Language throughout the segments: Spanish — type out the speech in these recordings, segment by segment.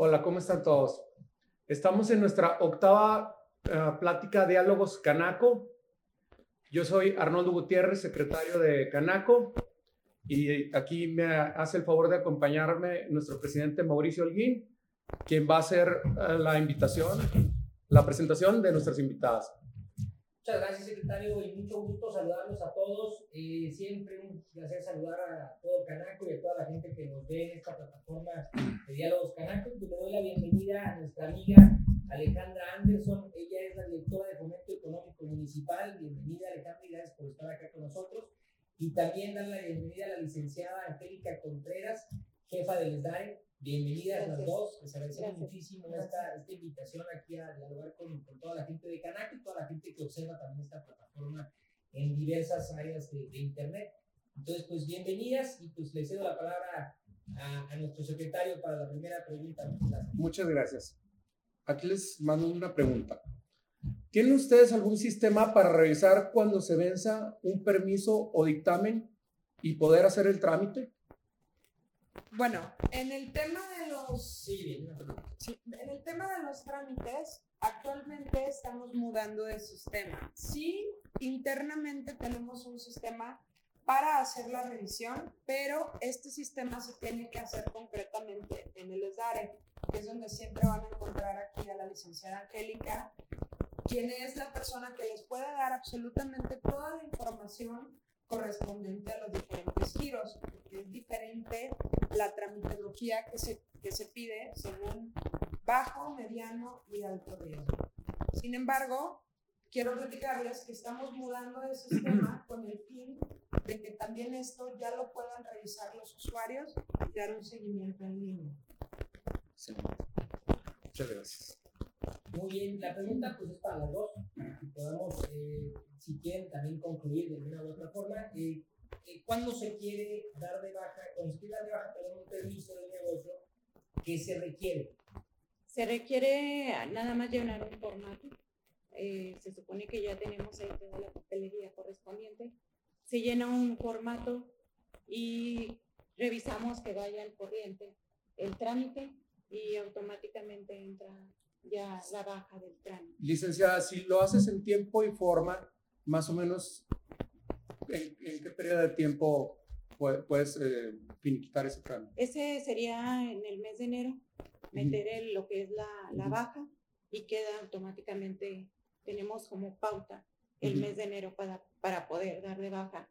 Hola, ¿cómo están todos? Estamos en nuestra octava uh, plática Diálogos Canaco. Yo soy Arnoldo Gutiérrez, secretario de Canaco, y aquí me hace el favor de acompañarme nuestro presidente Mauricio Holguín, quien va a hacer uh, la invitación, la presentación de nuestras invitadas. Muchas gracias, secretario, y mucho gusto saludarlos a todos. Eh, siempre un placer saludar a todo Canaco y a toda la gente que nos ve en esta plataforma de Diálogos Canaco. Pues le doy la bienvenida a nuestra amiga Alejandra Anderson. Ella es la directora de Fomento Económico Municipal. Bienvenida, Alejandra, y gracias por estar acá con nosotros. Y también dar la bienvenida a la licenciada Angélica Contreras, jefa del ESDARE. Bienvenidas Gracias. las dos, les agradecemos muchísimo esta, esta, invitación aquí a dialogar con, con, toda la gente de Canaco y toda la gente que observa también esta plataforma en diversas áreas de, de Internet. Entonces, pues bienvenidas y pues le cedo la palabra a, a nuestro secretario para la primera pregunta. Muchas gracias. Aquí les mando una pregunta. ¿Tienen ustedes algún sistema para revisar cuando se venza un permiso o dictamen y poder hacer el trámite? Bueno, en el tema de los sí, en el tema de los trámites, actualmente estamos mudando de sistema. Sí, internamente tenemos un sistema para hacer la revisión, pero este sistema se tiene que hacer concretamente en el ESDARE, que es donde siempre van a encontrar aquí a la licenciada Angélica, quien es la persona que les puede dar absolutamente toda la información correspondiente a los diferentes giros. Es diferente la tramitología que se, que se pide según bajo, mediano y alto riesgo. Sin embargo, quiero platicarles que estamos mudando de sistema con el fin de que también esto ya lo puedan revisar los usuarios y dar un seguimiento en línea. Sí. Muchas gracias. Muy bien, la pregunta pues es para los dos. Podemos, eh, si quieren, también concluir de una u otra forma. Eh, eh, ¿Cuándo se quiere dar de baja, cuando se dar de baja, perdón, un permiso de negocio, qué se requiere? Se requiere nada más llenar un formato. Eh, se supone que ya tenemos ahí toda la papelería correspondiente. Se llena un formato y revisamos que vaya al corriente el trámite y automáticamente entra ya la baja del trámite. Licenciada, si lo haces en tiempo y forma, más o menos, ¿en, en qué periodo de tiempo puedes eh, finiquitar ese trámite? Ese sería en el mes de enero, meter el, lo que es la, la baja y queda automáticamente, tenemos como pauta el mes de enero para, para poder dar de baja.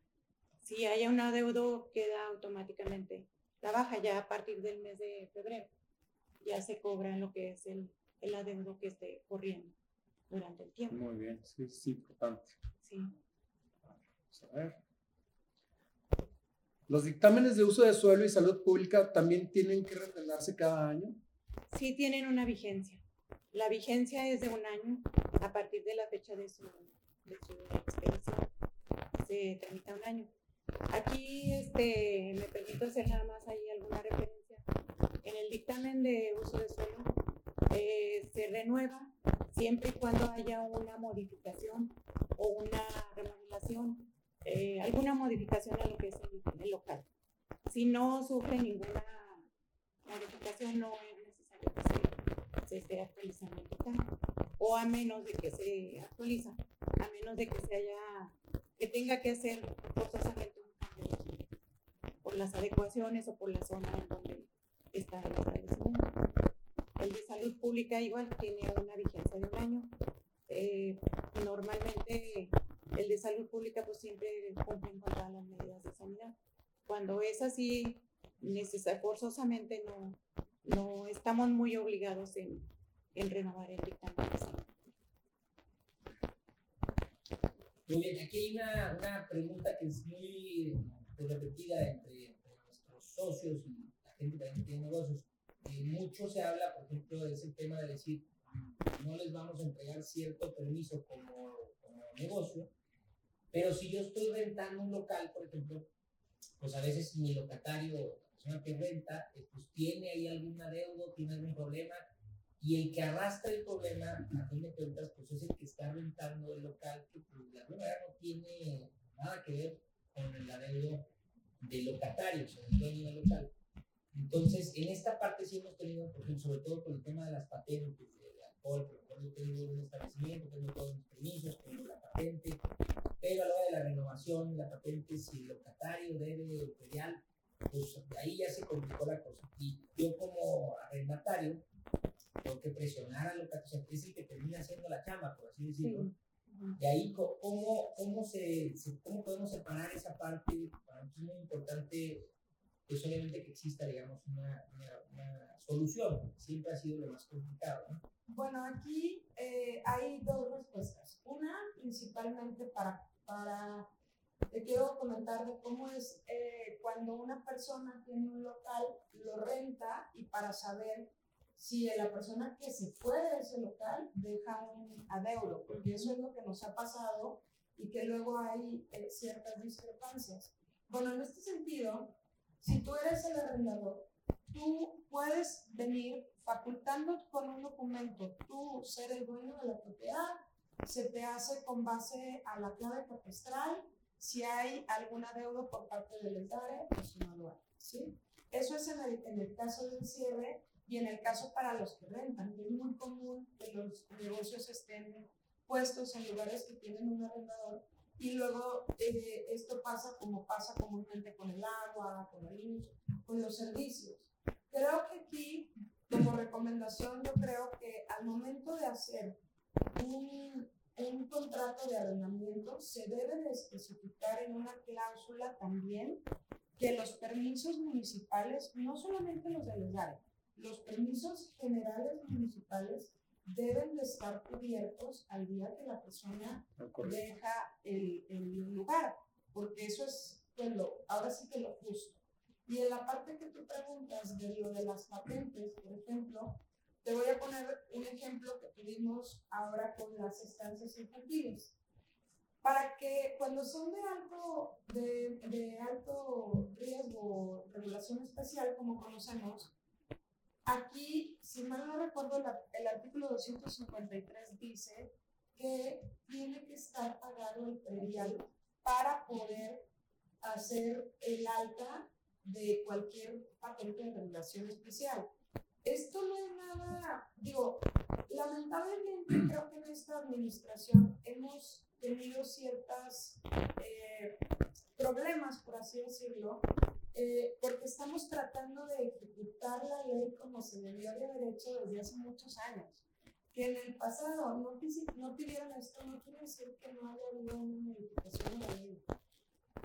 Si haya un adeudo, queda automáticamente la baja ya a partir del mes de febrero. Ya se cobra lo que es el, el adeudo que esté corriendo durante el tiempo. Muy bien, sí, es importante. Sí. Vamos a ver. ¿Los dictámenes de uso de suelo y salud pública también tienen que refrendarse cada año? Sí, tienen una vigencia. La vigencia es de un año a partir de la fecha de su, de su expedición. Se tramita un año. Aquí este, me permito hacer nada más ahí alguna referencia. En el dictamen de uso de suelo eh, se renueva siempre y cuando haya una modificación o una remodelación, eh, alguna modificación a lo que es el, el, local. Si no sufre ninguna modificación, no es necesario que se, esté actualizando el local. O a menos de que se actualiza, a menos de que se haya, que tenga que hacer forzosamente un cambio por las adecuaciones o por la zona en donde está el establecimiento. El de salud pública igual tiene una vigencia de un año. Eh, normalmente el de salud pública pues siempre cumple con todas las medidas de sanidad. Cuando es así, forzosamente no, no estamos muy obligados en, en renovar el dictamen. Muy bien, aquí hay una, una pregunta que es muy repetida entre, entre nuestros socios y la gente que tiene negocios mucho se habla, por ejemplo, de ese tema de decir, no les vamos a entregar cierto permiso como, como negocio, pero si yo estoy rentando un local, por ejemplo, pues a veces mi locatario, la persona que renta, eh, pues tiene ahí algún adeudo, tiene algún problema, y el que arrastra el problema, a fin de cuentas, pues es el que está rentando el local, que pues, de alguna manera no tiene nada que ver con el adeudo del locatario, o sea, el dueño del local. Entonces, en esta parte sí hemos tenido, por ejemplo, sobre todo con el tema de las patentes de alcohol, por yo tengo un establecimiento, tengo todos mis permisos, tengo la patente, pero a la hora de la renovación, la patente, si el locatario debe ferial, pues de ahí ya se complicó la cosa. Y yo como arrendatario, tengo que presionar al locatario, es el que termina haciendo la chamba, por así decirlo. Y ahí, ¿cómo, cómo, se, ¿cómo podemos separar esa parte? Para es muy importante pues obviamente que exista, digamos, una, una, solución. Siempre ha sido lo más complicado, ¿no? Bueno, aquí eh, hay dos respuestas. Una, principalmente para, para, te quiero comentar de cómo es eh, cuando una persona tiene un local, lo renta y para saber si la persona que se fue de ese local deja un adeudo, porque eso es lo que nos ha pasado y que luego hay eh, ciertas discrepancias. Bueno, en este sentido, si tú eres el arrendador, tú puedes venir facultando con un documento, tú ser el dueño de la propiedad, se te hace con base a la clave catastral, si hay alguna deuda por parte del ESDARE, pues no lo hay, ¿sí? Eso es en el, en el caso del cierre y en el caso para los que rentan. Es muy común que los negocios estén puestos en lugares que tienen un arrendador y luego eh, esto pasa como pasa comúnmente con el agua, con luz, con los servicios. Creo que aquí, como recomendación, yo creo que al momento de hacer un, un contrato de arrendamiento, se debe de especificar en una cláusula también que los permisos municipales, no solamente los del área, los permisos generales municipales deben de estar cubiertos al día que la persona deja el, el, lugar, porque eso es pues, lo, ahora sí que lo justo. Y en la parte que tú preguntas de lo de las patentes, por ejemplo, te voy a poner un ejemplo que tuvimos ahora con las estancias infantiles. Para que cuando son de alto, de, de alto riesgo, regulación especial, como conocemos, Aquí, si mal no recuerdo, el artículo 253 dice que tiene que estar pagado el predial para poder hacer el alta de cualquier patente de regulación especial. Esto no es nada, digo, lamentablemente creo que en esta administración hemos tenido ciertos eh, problemas, por así decirlo, eh, porque estamos tratando de ejecutar la ley como se debió de haber hecho desde hace muchos años. Que en el pasado no, no esto, no quiere decir que no haya habido una modificación de la ley.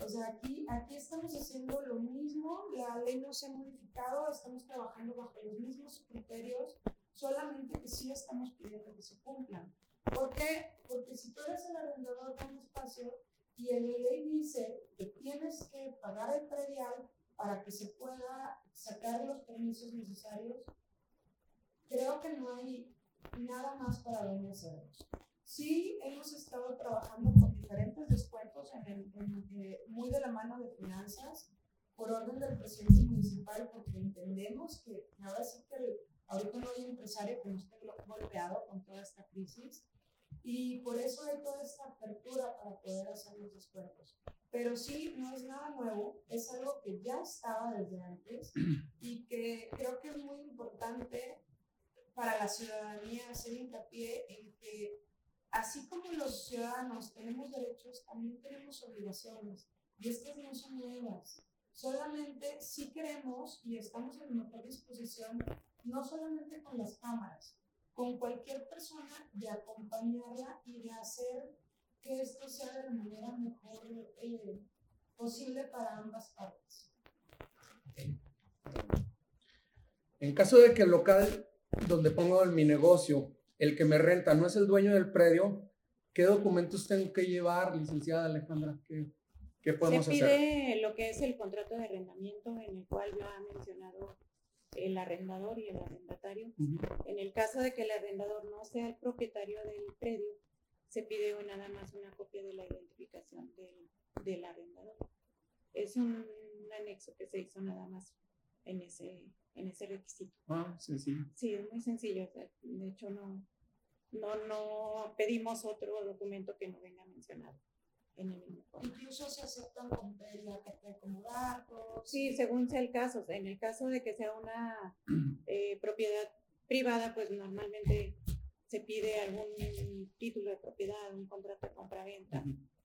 O sea, aquí, aquí estamos haciendo lo mismo, la ley no se ha modificado, estamos trabajando bajo los mismos criterios, solamente que sí estamos pidiendo que se cumplan. ¿Por qué? Porque si tú eres el arrendador de un espacio y en la ley dice que tienes que pagar el predial para que se pueda sacar los permisos necesarios, creo que no hay nada más para dónde hacerlos. Sí, hemos estado trabajando con diferentes descuentos en eh, muy de la mano de finanzas, por orden del presidente municipal, porque entendemos que ahora sí que ahorita no hay empresario que no esté golpeado con toda esta crisis y por eso hay toda esta apertura para poder hacer los descuentos. Pero sí, no es nada nuevo, es algo que ya estaba desde antes y que creo que es muy importante para la ciudadanía hacer hincapié en que así como los ciudadanos tenemos derechos, también tenemos obligaciones y estas no son nuevas. Solamente si queremos y estamos en mejor disposición, no solamente con las cámaras, con cualquier persona de acompañarla y de hacer que esto sea de la manera mejor eh, posible para ambas partes. En caso de que el local donde pongo mi negocio, el que me renta, no es el dueño del predio, ¿qué documentos tengo que llevar, licenciada Alejandra? ¿Qué, qué podemos hacer? Se pide lo que es el contrato de arrendamiento en el cual yo he mencionado el arrendador y el arrendatario. En el caso de que el arrendador no sea el propietario del predio, se pide nada más una copia de la identificación del, del arrendador. Es un, anexo que se hizo nada más en ese, en ese requisito. Ah, sencillo. Sí, es muy sencillo. de hecho, no, no, no pedimos otro documento que no venga mencionado. En el mismo Incluso se aceptan con la carta comodato. Sí, según sea el caso. En el caso de que sea una eh, propiedad privada, pues normalmente se pide algún título de propiedad, un contrato de compra-venta,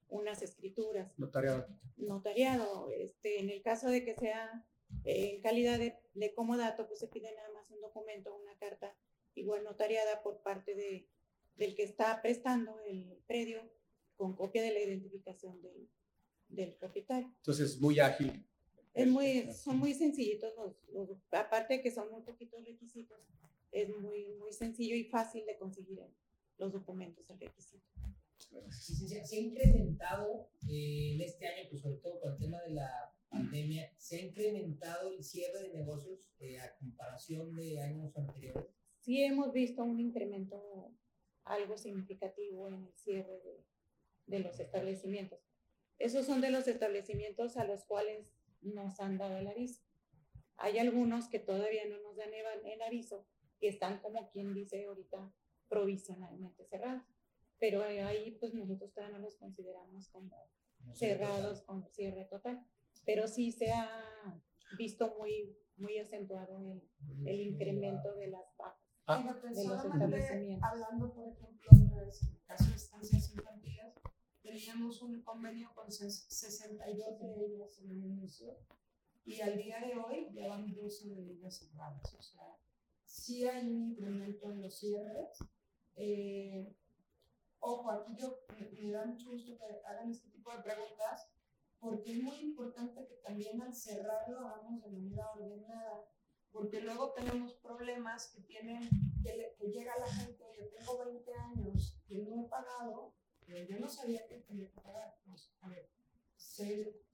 unas escrituras. Notariado. Notariado. Este, en el caso de que sea eh, en calidad de, de comodato, pues se pide nada más un documento, una carta igual notariada por parte de, del que está prestando el predio con copia de la identificación del, del propietario. Entonces es muy ágil. Es muy, son muy sencillitos los, aparte de que son muy poquitos requisitos, es muy, muy sencillo y fácil de conseguir los documentos, el requisito. Se, ha incrementado eh, en este año, pues sobre todo con el tema de la pandemia, se ha incrementado el cierre de negocios eh, a comparación de años anteriores. Sí hemos visto un incremento algo significativo en el cierre de, de los establecimientos. Esos son de los establecimientos a los cuales nos han dado el aviso. Hay algunos que todavía no nos dan el aviso, que están como quien dice ahorita provisionalmente cerrados. Pero ahí pues nosotros todavía no los consideramos como cerrados con cierre total. Pero sí se ha visto muy, muy acentuado el, el incremento de las bajas ah. de los establecimientos. Hablando, por ejemplo, en el caso de estancias infantiles, teníamos un convenio con 62 de ellas en el inicio y al día de hoy ya van 12 de ellas cerradas. O sea, sí hay un incremento en los cierres. Eh, ojo, aquí yo me, da mucho gusto que hagan este tipo de preguntas porque es muy importante que también al cerrarlo hagamos de manera ordenada porque luego tenemos problemas que tienen, que, llega la gente, yo tengo 20 años que no he pagado, yo no sabía que tenía que pagar. Pues, ver,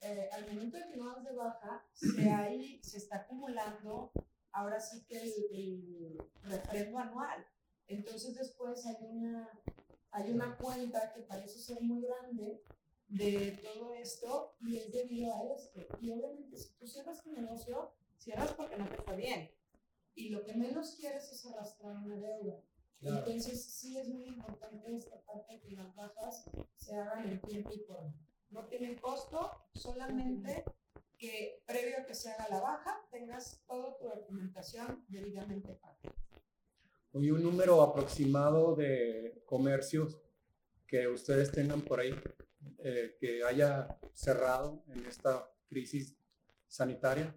eh, al momento de que no das de baja, se, ahí, se está acumulando ahora sí que el, el anual. Entonces después hay una, hay una cuenta que parece ser muy grande de todo esto y es debido a esto. Y obviamente si tú cierras tu negocio, cierras porque no te fue bien. Y lo que menos quieres es arrastrar una deuda. Entonces, sí es muy importante esta parte que las bajas se hagan en tiempo y forma. No tienen costo, solamente que previo a que se haga la baja tengas toda tu documentación debidamente pagada. Oye, un número aproximado de comercios que ustedes tengan por ahí eh, que haya cerrado en esta crisis sanitaria.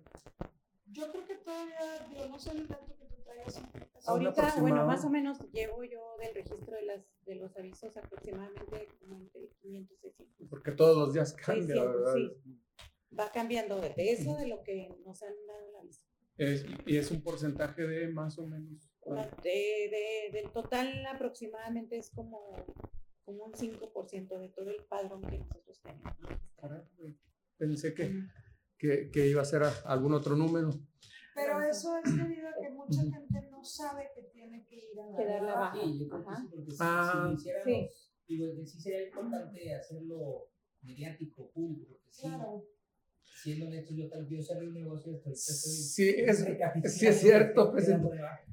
Yo creo que todavía, yo no sé el dato que tú traigas. Ahorita, bueno, más o menos llevo yo del registro de, las, de los avisos aproximadamente como entre 500 y 600. Porque todos los días cambia, ¿verdad? Sí. Va cambiando de eso, de lo que nos han dado el aviso. Es, y es un porcentaje de más o menos. De, de, del total aproximadamente es como, como un 5% de todo el padrón que nosotros tenemos. pensé que que, que iba a ser algún otro número. Pero eso es debido a que mucha gente sabe que tiene que ir a la, la baja. Sí, yo creo que sí, porque ah, si, sí. digo, sí sería importante hacerlo mediático, público, porque sí. Claro siendo honesto, yo, cerré un negocio, sí, es, sí es cierto. Pues,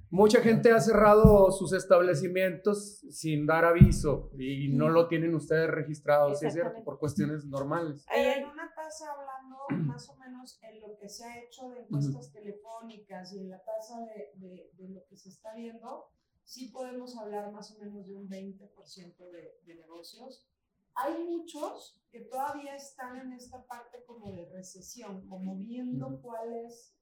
mucha gente ha cerrado sus establecimientos sin dar aviso y no lo tienen ustedes registrado, sí es cierto, por cuestiones normales. Una hablando más o menos en lo que se ha hecho de encuestas telefónicas y en la tasa de, de, de, lo que se está viendo, sí podemos hablar más o menos de un 20% de, de negocios hay muchos que todavía están en esta parte como de recesión, como viendo cuál es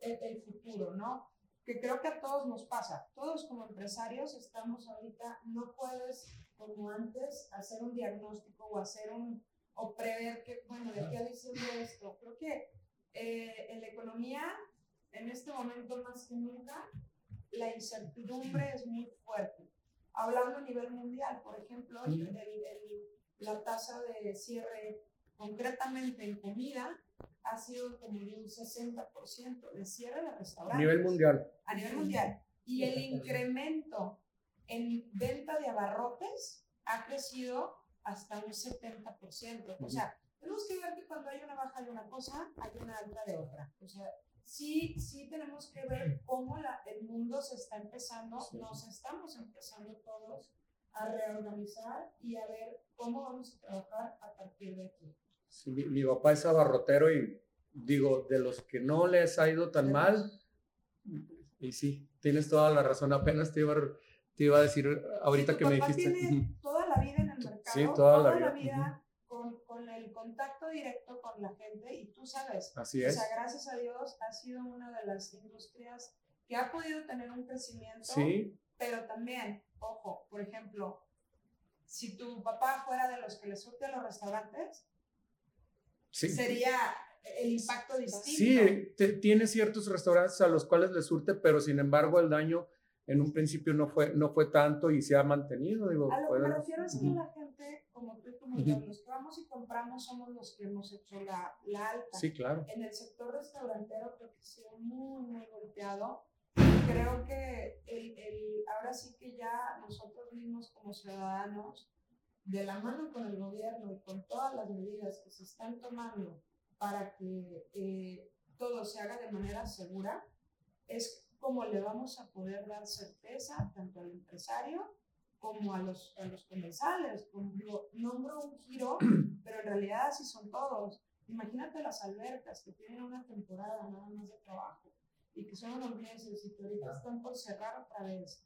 el, futuro, ¿no? Que creo que a todos nos pasa. Todos como empresarios estamos ahorita, no puedes como antes hacer un diagnóstico o hacer un, o prever que, bueno, de qué diciendo esto. Creo que eh, en la economía, en este momento más que nunca, la incertidumbre es muy fuerte. Hablando a nivel mundial, por ejemplo, el, el la tasa de cierre concretamente en comida ha sido como de un 60% de cierre de restaurantes. A nivel mundial. A nivel mundial. Y el incremento en venta de abarrotes ha crecido hasta un 70%. O sea, tenemos que ver que cuando hay una baja de una cosa, hay una alta de otra. O sea, sí, sí tenemos que ver cómo la, el mundo se está empezando, nos estamos empezando todos a reorganizar y a ver cómo vamos a trabajar a partir de aquí. Sí, mi, papá es abarrotero y digo, de los que no les ha ido tan mal, y sí, tienes toda la razón, apenas te iba, te iba a decir ahorita que me dijiste. Tiene toda la vida en el mercado, sí, toda, la vida, con, con, el contacto directo con la gente y tú sabes, Así es. o sea, gracias a Dios ha sido una de las industrias que ha podido tener un crecimiento, sí. pero también, ojo, por ejemplo, si tu papá fuera de los que le surte a los restaurantes, sería el impacto distinto. Sí, tiene ciertos restaurantes a los cuales le surte, pero sin embargo el daño en un principio no fue, no fue tanto y se ha mantenido. Digo, a lo que me refiero es que la gente, como tú como yo, los que vamos y compramos somos los que hemos hecho la, la alta. Sí, claro. En el sector restaurantero creo que ha sido muy, muy golpeado. Creo que el, el, ahora sí que ya nosotros mismos como ciudadanos de la mano con el gobierno y con todas las medidas que se están tomando para que eh, todo se haga de manera segura, es como le vamos a poder dar certeza tanto al empresario como a los, a los comensales. Como nombro un giro, pero en realidad así son todos. Imagínate las albercas que tienen una temporada nada más de trabajo y que son unos meses y que ahorita están por cerrar otra vez,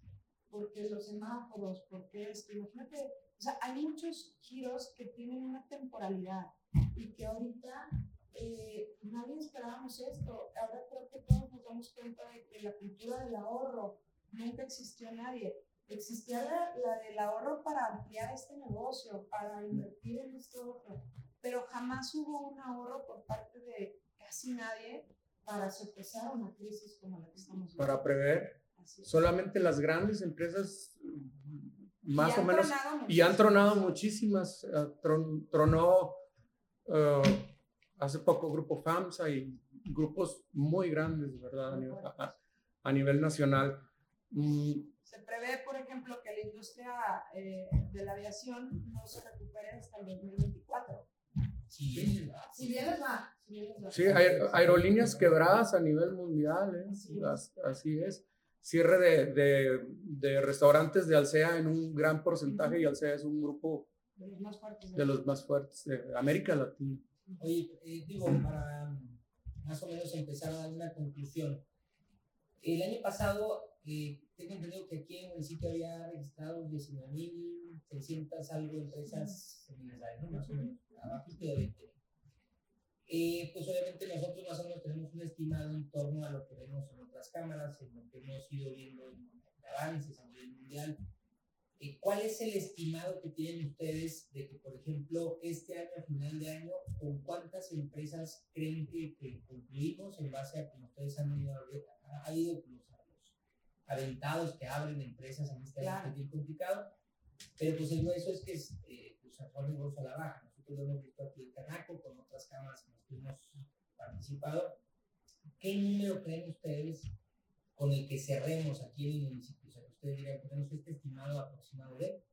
porque los semáforos, porque esto, imagínate o sea, hay muchos giros que tienen una temporalidad y que ahorita eh, nadie esperábamos esto. Ahora creo que todos nos damos cuenta de que la cultura del ahorro nunca existió nadie. Existía la, la del ahorro para ampliar este negocio, para invertir en este ahorro, pero jamás hubo un ahorro por parte de casi nadie para sorpresar una crisis como la que estamos viviendo. Para prever. Solamente las grandes empresas más o menos. Y han tronado muchísimas. Eh, tronó uh, hace poco Grupo FAMSA y grupos muy grandes, ¿verdad? A nivel, nacional. Mm. Se prevé, por ejemplo, que la industria eh, de la aviación no se recupere hasta el 2024. Si bien va. Si bien va. Sí, aerolíneas quebradas a nivel mundial, ¿eh? así es cierre de, de, de, restaurantes de Alsea en un gran porcentaje y Alsea es un grupo de los más fuertes de, los más fuertes de América Latina. Oye, eh, digo, para más o menos empezar a dar una conclusión. El año pasado, eh, tengo entendido que aquí en el municipio había registrado 19.600 algo empresas seminesales, ¿no? Más o menos, abajo de 20. Eh, pues obviamente nosotros más o menos tenemos un estimado en torno a lo que vemos en otras cámaras, en lo que hemos ido viendo en avances a nivel mundial. Eh, ¿Cuál es el estimado que tienen ustedes de que, por ejemplo, este año, a final de año, con cuántas empresas creen que, que concluimos en base a como ustedes han ido, ha ido los aventados que abren empresas en este claro. bien complicado? Pero pues el eso es que es, eh, pues, actualmente a la baja. Nosotros lo hemos visto aquí en Canaco, con otras cámaras hemos participado. ¿Qué número creen ustedes con el que cerremos aquí en el municipio? O sea, que ustedes dirían, tenemos este estimado aproximado de.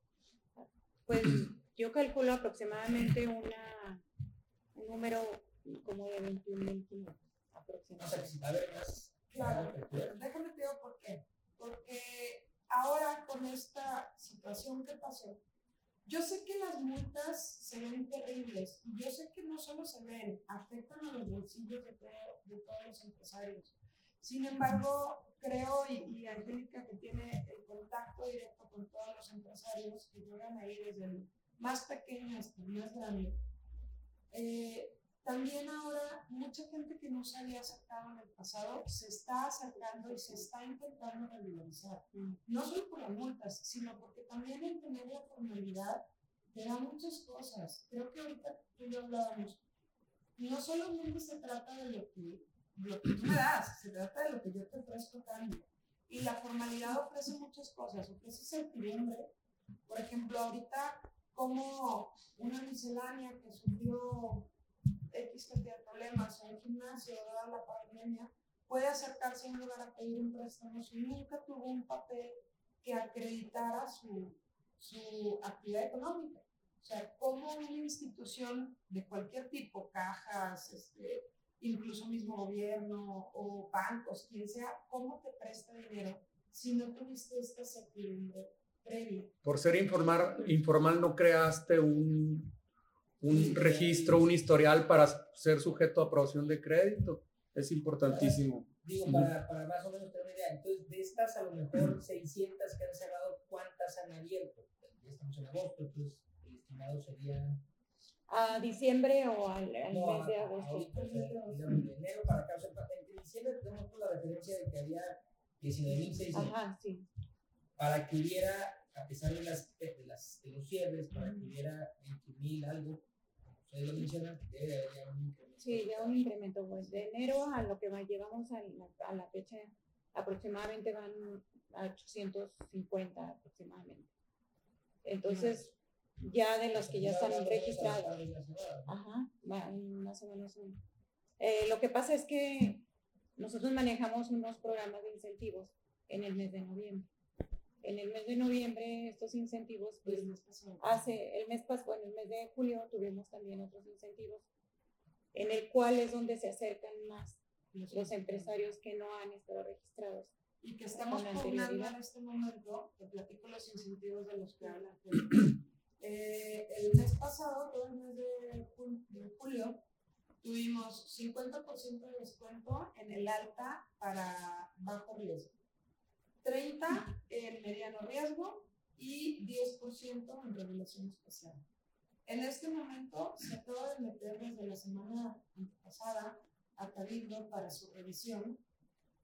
Pues yo calculo aproximadamente una, un número como de 21, 21 aproximadamente. O sea, que si va a haber más. Claro, déjame te digo por qué. Porque ahora con esta situación que pasó, yo sé que las multas se ven terribles y yo sé que no solo se ven, afectan a los bolsillos de, de todos los empresarios. Sin embargo, creo, y, y, Angélica que tiene el contacto directo con todos los empresarios que llegan ahí desde el más pequeño hasta el más grande, eh, también ahora mucha gente que no se había acercado en el pasado se está acercando y se está intentando regularizar. No solo por las multas, sino porque también el tener la formalidad te da muchas cosas. Creo que ahorita tú y yo hablábamos. No solamente se trata de lo que, lo que tú me das, se trata de lo que yo te ofrezco cambio. Y la formalidad ofrece muchas cosas, ofrece certidumbre. Por ejemplo, ahorita como una miscelánea que subió X cantidad de problemas en el gimnasio, dada la pandemia, puede acercarse a un lugar a pedir un préstamo. Si nunca tuvo un papel que acreditara su, su actividad económica. O sea, como una institución de cualquier tipo, cajas, este, incluso mismo gobierno o bancos, quien sea, ¿cómo te presta dinero si no tuviste esta certidumbre Por ser informar, informal no creaste un, un registro, un historial para ser sujeto a aprobación de crédito. Es importantísimo. Digo, para, para, más o menos tener una idea. Entonces, de estas a lo mejor 600 que han cerrado, ¿cuántas han abierto? Ya estamos en agosto, entonces el estimado sería... ¿A diciembre o al, al mes de agosto? de enero para acá. O sea, en diciembre tenemos la referencia de que había 19.600. Ajá, sí. Para que hubiera, a pesar de, las, de, las, de los cierres, para que hubiera 20.000 algo, Sí, ya un incremento, pues de enero a lo que va, llevamos a la, a la fecha, aproximadamente van a 850 aproximadamente. Entonces, ya de los que ya están registrados. Ajá, más o menos. Eh, lo que pasa es que nosotros manejamos unos programas de incentivos en el mes de noviembre. En el mes de noviembre estos incentivos, pues hace el mes pasado, en el mes de julio tuvimos también otros incentivos, en el cual es donde se acercan más los empresarios que no han estado registrados. Y que estamos poblando en este momento, te platico los incentivos de los que hablan. Eh, el mes pasado, todo el mes de, julio, tuvimos 50% de descuento en el alta para bajo riesgo, 30% en mediano riesgo y 10% en regulación especial. En este momento se acaba de meter desde la semana pasada a Cabildo para su revisión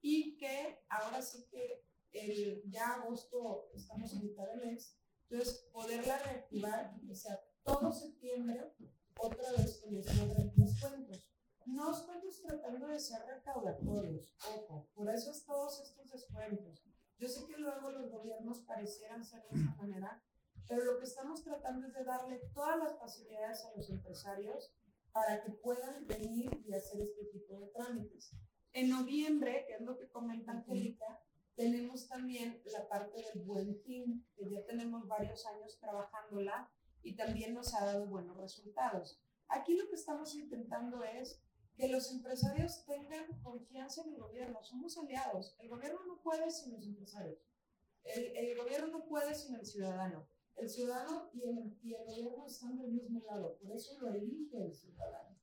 y que ahora sí que el, ya agosto estamos en mitad de mes, entonces poderla reactivar y sea todo septiembre otra vez con los descuentos. No estamos tratando de ser recaudatorios, ojo, por eso es todos estos descuentos. Yo sé que luego los gobiernos parecieran ser de esa manera, pero lo que estamos tratando es de darle todas las facilidades a los empresarios para que puedan venir y hacer este tipo de trámites. En noviembre, que es lo que comenta Angélica, tenemos también la parte del buen fin, que ya tenemos varios años trabajándola y también nos ha dado buenos resultados. Aquí lo que estamos intentando es que los empresarios tengan confianza en el gobierno. Somos aliados. El gobierno no puede sin los empresarios. El, el gobierno no puede sin el ciudadano. El ciudadano y el, y el gobierno están del mismo lado. Por eso lo elige el ciudadano.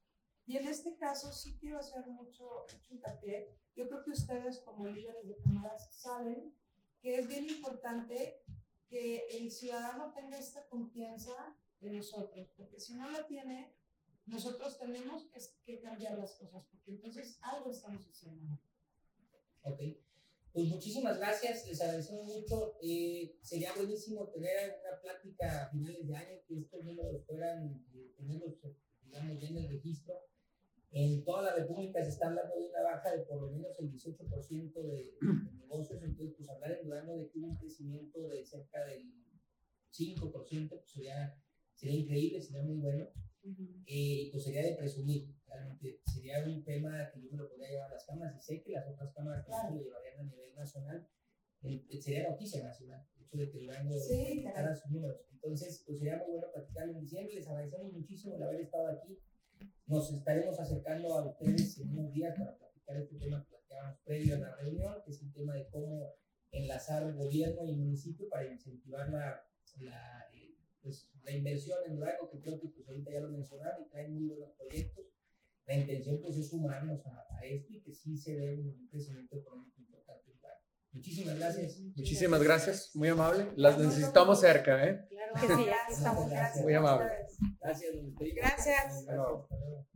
Y en este caso sí quiero hacer mucho, hincapié. Yo creo que ustedes como líderes de cámaras saben que es bien importante que el ciudadano tenga esta confianza en nosotros, porque si no la tiene, nosotros tenemos que, que cambiar las cosas, porque entonces algo estamos haciendo. Ok. Pues muchísimas gracias, les agradecemos mucho. Eh, sería buenísimo tener una plática a finales de año, que estos números fueran, eh, tenerlos, digamos, ya en el registro en toda la República se está hablando de una baja de por lo menos el 18% de, negocios, entonces pues hablar en Durango de que hubo un crecimiento de cerca del 5%, pues sería, sería increíble, sería muy bueno, eh, y pues sería de presumir, realmente sería un tema que yo me lo podría llevar a las cámaras, y sé que las otras cámaras claro. lo llevarían a nivel nacional, eh, sería noticia nacional, el hecho de que Durango sí, sus números, entonces pues sería muy bueno platicarlo en diciembre, les agradecemos muchísimo el haber estado aquí, nos estaremos acercando a ustedes en unos días para platicar este tema que platicábamos previo a la reunión, que es el tema de cómo enlazar el gobierno y municipio para incentivar la, la, eh, pues, la inversión en Durango, que creo que pues, ahorita ya lo mencionaron y traen muy buenos proyectos. La intención pues, es sumarnos a, a esto y que sí se dé un crecimiento económico importante en. Muchísimas gracias. Muchísimas gracias, muy amable. Las necesitamos cerca, ¿eh? Claro que sí, ya estamos. Gracias. Muy amable. Gracias. Gracias. gracias.